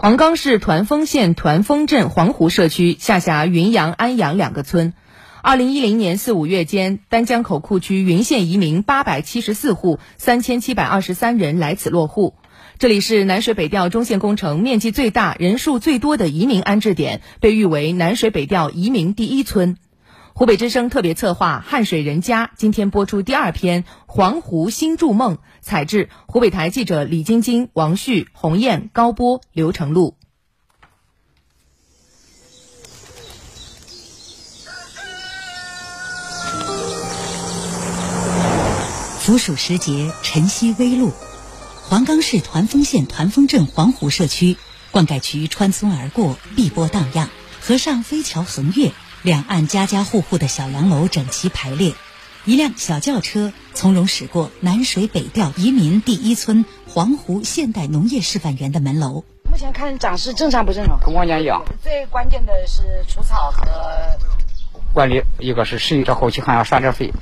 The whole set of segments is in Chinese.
黄冈市团风县团风镇黄湖社区下辖云阳、安阳两个村。二零一零年四五月间，丹江口库区云县移民八百七十四户，三千七百二十三人来此落户。这里是南水北调中线工程面积最大、人数最多的移民安置点，被誉为南水北调移民第一村。湖北之声特别策划《汉水人家》今天播出第二篇《黄湖新筑梦》，采制湖北台记者李晶晶、王旭、洪燕、高波、刘成路。伏暑时节，晨曦微露，黄冈市团风县团风镇黄湖社区灌溉渠穿村而过，碧波荡漾，河上飞桥横越。两岸家家户户的小洋楼整齐排列，一辆小轿车从容驶过南水北调移民第一村黄湖现代农业示范园的门楼。目前看长势正常不正常？跟往年一样。最关键的是除草和管理，一个是施，这后期还要刷点肥。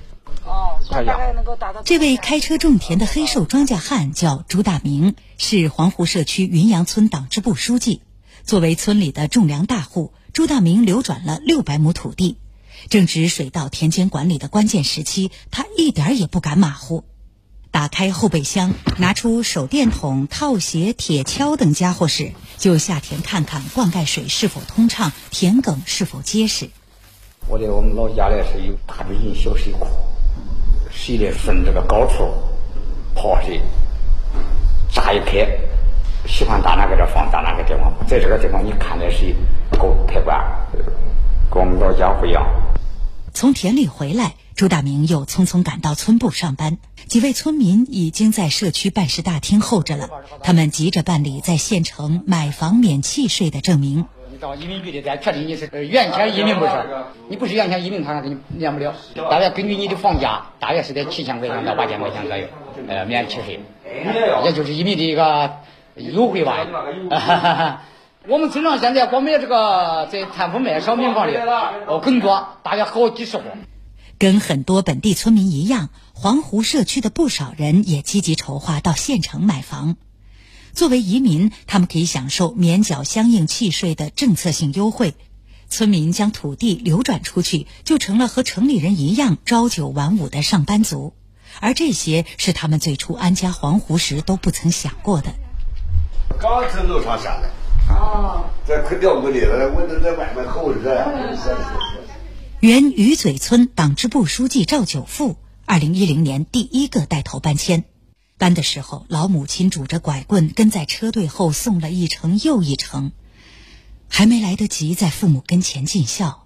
哦，大概能够达到。这位开车种田的黑瘦庄稼汉叫朱大明，是黄湖社区云阳村党支部书记。作为村里的种粮大户。朱大明流转了六百亩土地，正值水稻田间管理的关键时期，他一点也不敢马虎。打开后备箱，拿出手电筒、套鞋、铁锹等家伙时，就下田看看灌溉水是否通畅，田埂是否结实。我的我们老家呢是有大水井、小水库，水呢分这个高处跑水，炸一开。喜欢打哪个地方打哪个地方，在这个地方你看的是高开关，跟我们老家不一样。从田里回来，朱大明又匆匆赶到村部上班。几位村民已经在社区办事大厅候着了，他们急着办理在县城买房免契税的证明。你到移民局里再确定你是原签移民不是？你不是原签移民，他给你免不了。大约根据你的房价，大约是在七千块钱到八千块钱左右，呃，免契税，也就是移民的一个。优惠吧，我们村上现在光买这个在摊铺卖商品房的哦更多，大约好几十户。跟很多本地村民一样，黄湖社区的不少人也积极筹划到县城买房。作为移民，他们可以享受免缴相应契税的政策性优惠。村民将土地流转出去，就成了和城里人一样朝九晚五的上班族。而这些是他们最初安家黄湖时都不曾想过的。刚从楼上下来，哦，在快掉屋里了，我都在外面候着。原鱼嘴村党支部书记赵九富，二零一零年第一个带头搬迁，搬的时候，老母亲拄着拐棍跟在车队后送了一程又一程，还没来得及在父母跟前尽孝，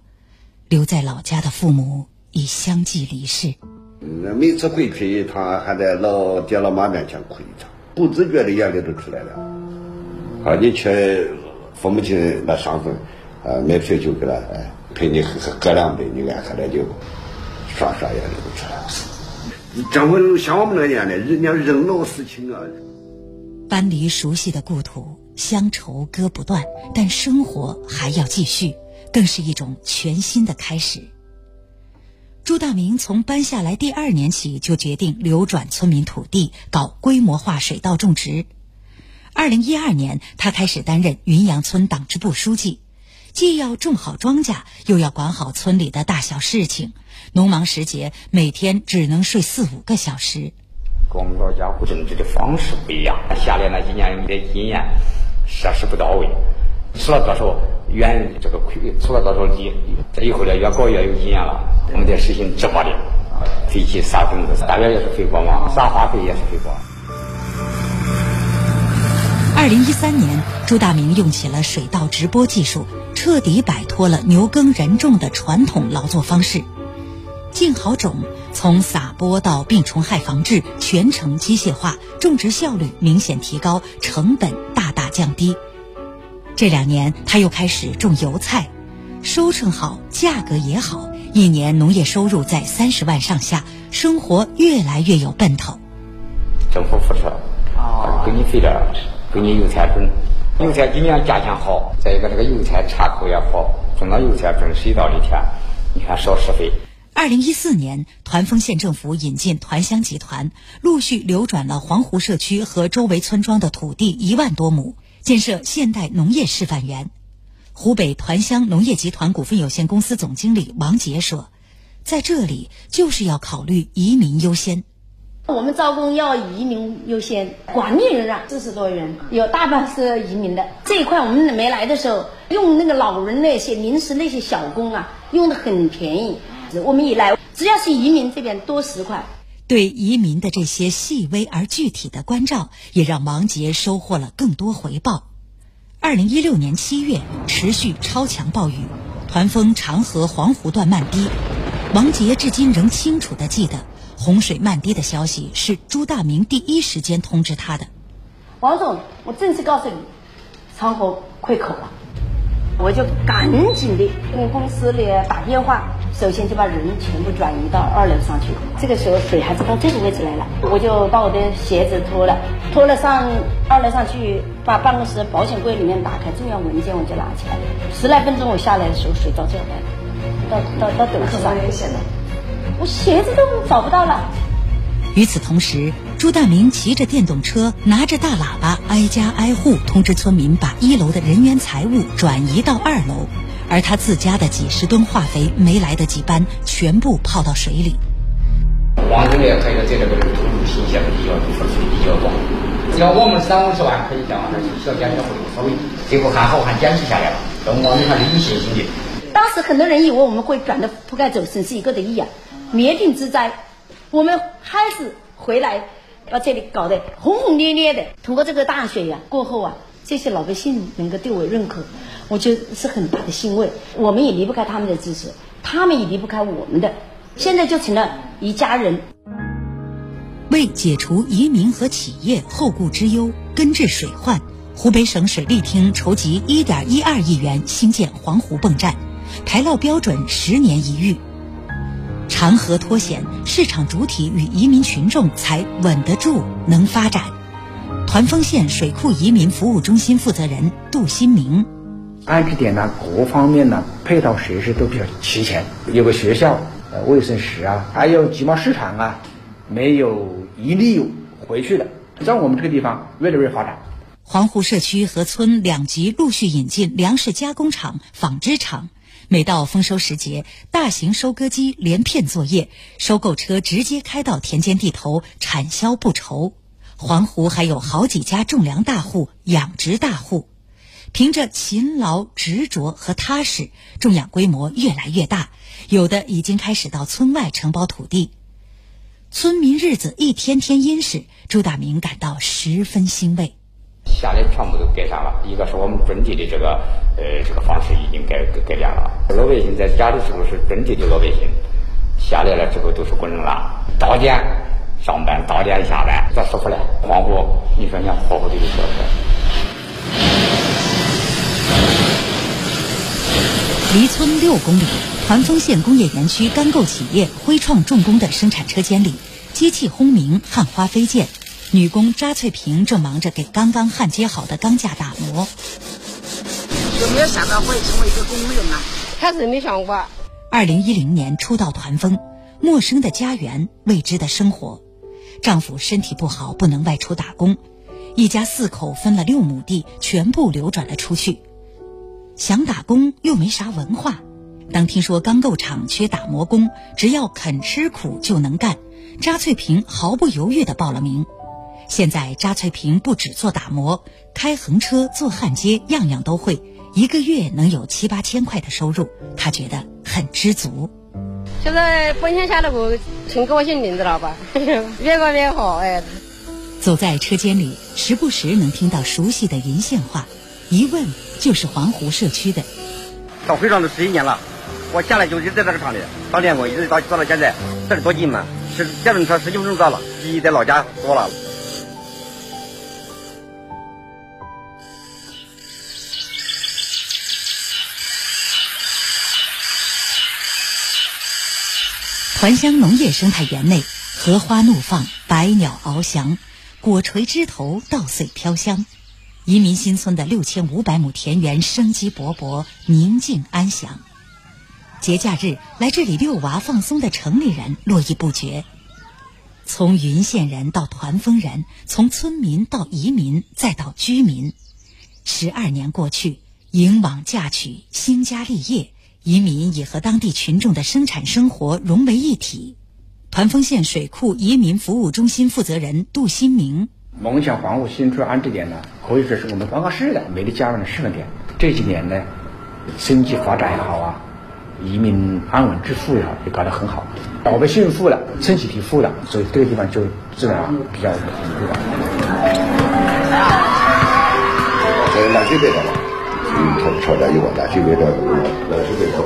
留在老家的父母已相继离世。每次回去一趟，还在老爹老妈面前哭一场，不自觉的眼泪都出来了。啊，你去父母亲那上坟，啊，买啤酒给他，哎，陪你喝喝两杯，你爱喝点酒，刷刷眼泪都出来了。这不像我们那年的，人家人老事情啊。搬离熟悉的故土，乡愁割不断，但生活还要继续，更是一种全新的开始。朱大明从搬下来第二年起，就决定流转村民土地，搞规模化水稻种植。二零一二年，他开始担任云阳村党支部书记，既要种好庄稼，又要管好村里的大小事情。农忙时节，每天只能睡四五个小时。跟我们老家户政治的方式不一样，下来那几年有点经验，设施不到位，出了多少远这个亏，出了多少力。这以后呢，越搞越有经验了。我们得实行直播的，废弃撒种子，大约也是肥沃嘛，撒化肥也是肥沃。二零一三年，朱大明用起了水稻直播技术，彻底摆脱了牛耕人种的传统劳作方式。进好种，从撒播到病虫害防治，全程机械化，种植效率明显提高，成本大大降低。这两年，他又开始种油菜，收成好，价格也好，一年农业收入在三十万上下，生活越来越有奔头。政府扶持，啊，给你费点。给你油菜种，油菜今年价钱好，再一个这个油菜插口也好，种到油菜种水稻的田，你看少施肥。二零一四年，团风县政府引进团乡集团，陆续流转了黄湖社区和周围村庄的土地一万多亩，建设现代农业示范园。湖北团乡农业集团股份有限公司总经理王杰说：“在这里就是要考虑移民优先。我们招工要移民优先，管理人啊四十多人，有大半是移民的。这一块我们没来的时候，用那个老人那些临时那些小工啊，用的很便宜。我们一来，只要是移民这边多十块。”对移民的这些细微而具体的关照，也让王杰收获了更多回报。二零一六年七月，持续超强暴雨，团风长河黄湖段漫堤。王杰至今仍清楚地记得，洪水漫堤的消息是朱大明第一时间通知他的。王总，我正式告诉你，长河溃口了，我就赶紧的跟公司里打电话。首先就把人全部转移到二楼上去，这个时候水还是到这个位置来了，我就把我的鞋子脱了，脱了上二楼上去，把办公室保险柜里面打开重要文件我就拿起来，十来分钟我下来的时候水到这来了，到到到等子上，危险的，我鞋子都找不到了。与此同时，朱大明骑着电动车，拿着大喇叭，挨家挨户通知村民把一楼的人员财物转移到二楼。而他自家的几十吨化肥没来得及搬，全部泡到水里。黄总也可以在这个投入体现比较出水比较广。要我们三五十万可以这样的小减小户无所谓，最后还好还坚持下来了，我们还是有信心的。当时很多人以为我们会转的铺盖走，损失一个的亿啊，灭顶之灾，我们还是回来把这里搞得轰轰烈烈的。通过这个大水呀过后啊，这些老百姓能够对我认可。我觉得是很大的欣慰，我们也离不开他们的支持，他们也离不开我们的，现在就成了一家人。为解除移民和企业后顾之忧，根治水患，湖北省水利厅筹集一点一二亿元兴建黄湖泵站，排涝标准十年一遇。长河脱险，市场主体与移民群众才稳得住，能发展。团风县水库移民服务中心负责人杜新明。安置点呢，各方面呢配套设施都比较齐全，有个学校、呃卫生室啊，还有集贸市场啊，没有一例回去的。在我们这个地方越来越发展。黄湖社区和村两级陆续引进粮食加工厂、纺织厂，每到丰收时节，大型收割机连片作业，收购车直接开到田间地头，产销不愁。黄湖还有好几家种粮大户、养殖大户。凭着勤劳、执着和踏实，种养规模越来越大，有的已经开始到村外承包土地。村民日子一天天殷实，朱大明感到十分欣慰。下来全部都改善了，一个是我们本地的这个呃这个方式已经改改变了。老百姓在家的时候是本地的老百姓，下来了之后都是工人了，到点上班，到点下班，多舒服嘞！黄湖，你说你看活活的就说。离村六公里，团风县工业园区钢构企业辉创重工的生产车间里，机器轰鸣，焊花飞溅，女工扎翠萍正忙着给刚刚焊接好的钢架打磨。有没有想到会成为一个工人呢？开始没想过。二零一零年初到团风，陌生的家园，未知的生活。丈夫身体不好，不能外出打工，一家四口分了六亩地，全部流转了出去。想打工又没啥文化，当听说钢构厂缺打磨工，只要肯吃苦就能干，扎翠萍毫不犹豫地报了名。现在扎翠萍不只做打磨，开横车、做焊接，样样都会，一个月能有七八千块的收入，她觉得很知足。现在奔现下来我，挺高兴，你知道吧？越干越好，哎。走在车间里，时不时能听到熟悉的银线话。一问就是黄湖社区的，到会上都十一年了，我下来就一直在这个厂里当电工，一直到到到现在，这里多近嘛？是电动车十几分钟到了，比在老家多了。团乡农业生态园内，荷花怒放，百鸟翱翔，果垂枝头，稻穗飘香。移民新村的六千五百亩田园生机勃勃、宁静安详。节假日来这里遛娃放松的城里人络绎不绝，从云县人到团风人，从村民到移民再到居民，十二年过去，迎网嫁娶，兴家立业，移民也和当地群众的生产生活融为一体。团风县水库移民服务中心负责人杜新明：梦想黄湖新村安置点呢，可以说是我们黄冈市的美丽家园的示范点。这几年呢，经济发展也好啊，移民安稳致富也好，也搞得很好，老百姓富了，村集体富了，所以这个地方就自然比较富了。在南水北的嘛，嗯，他吵架有啊，南水北的，南水北头。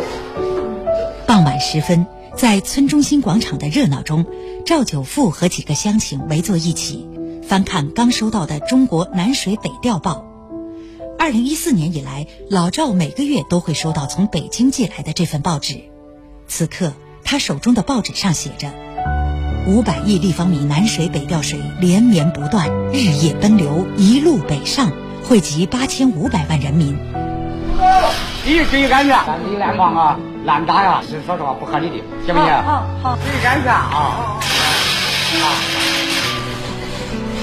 傍晚时分，在村中心广场的热闹中，赵九富和几个乡亲围坐一起，翻看刚收到的《中国南水北调报》。二零一四年以来，老赵每个月都会收到从北京寄来的这份报纸。此刻，他手中的报纸上写着：“五百亿立方米南水北调水连绵不断，日夜奔流，一路北上。”惠及八千五百万人民。你注意安全，你乱放啊，呀，是说实话不合理的，行不行？好，好，注意安全啊！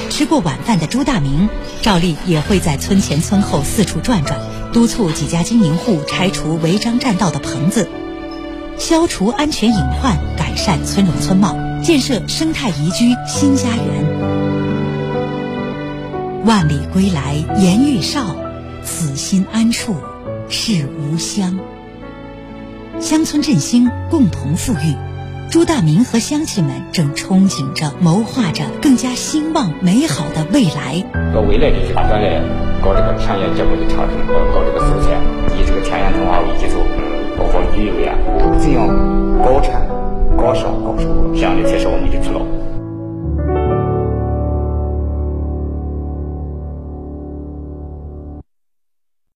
吃过晚饭的朱大明，照例也会在村前村后四处转转，督促几家经营户拆除违章占道的棚子，消除安全隐患，改善村容村貌，建设生态宜居新家园。万里归来颜愈少，此心安处是无乡。乡村振兴，共同富裕。朱大明和乡亲们正憧憬着、谋划着更加兴旺美好的未来。到未来的一段锻，搞这个田园结构的调整，搞这个四千，以这个田园通化为基础，搞括旅游呀，这样高产、高效、高收入，这样的才是我们的主了。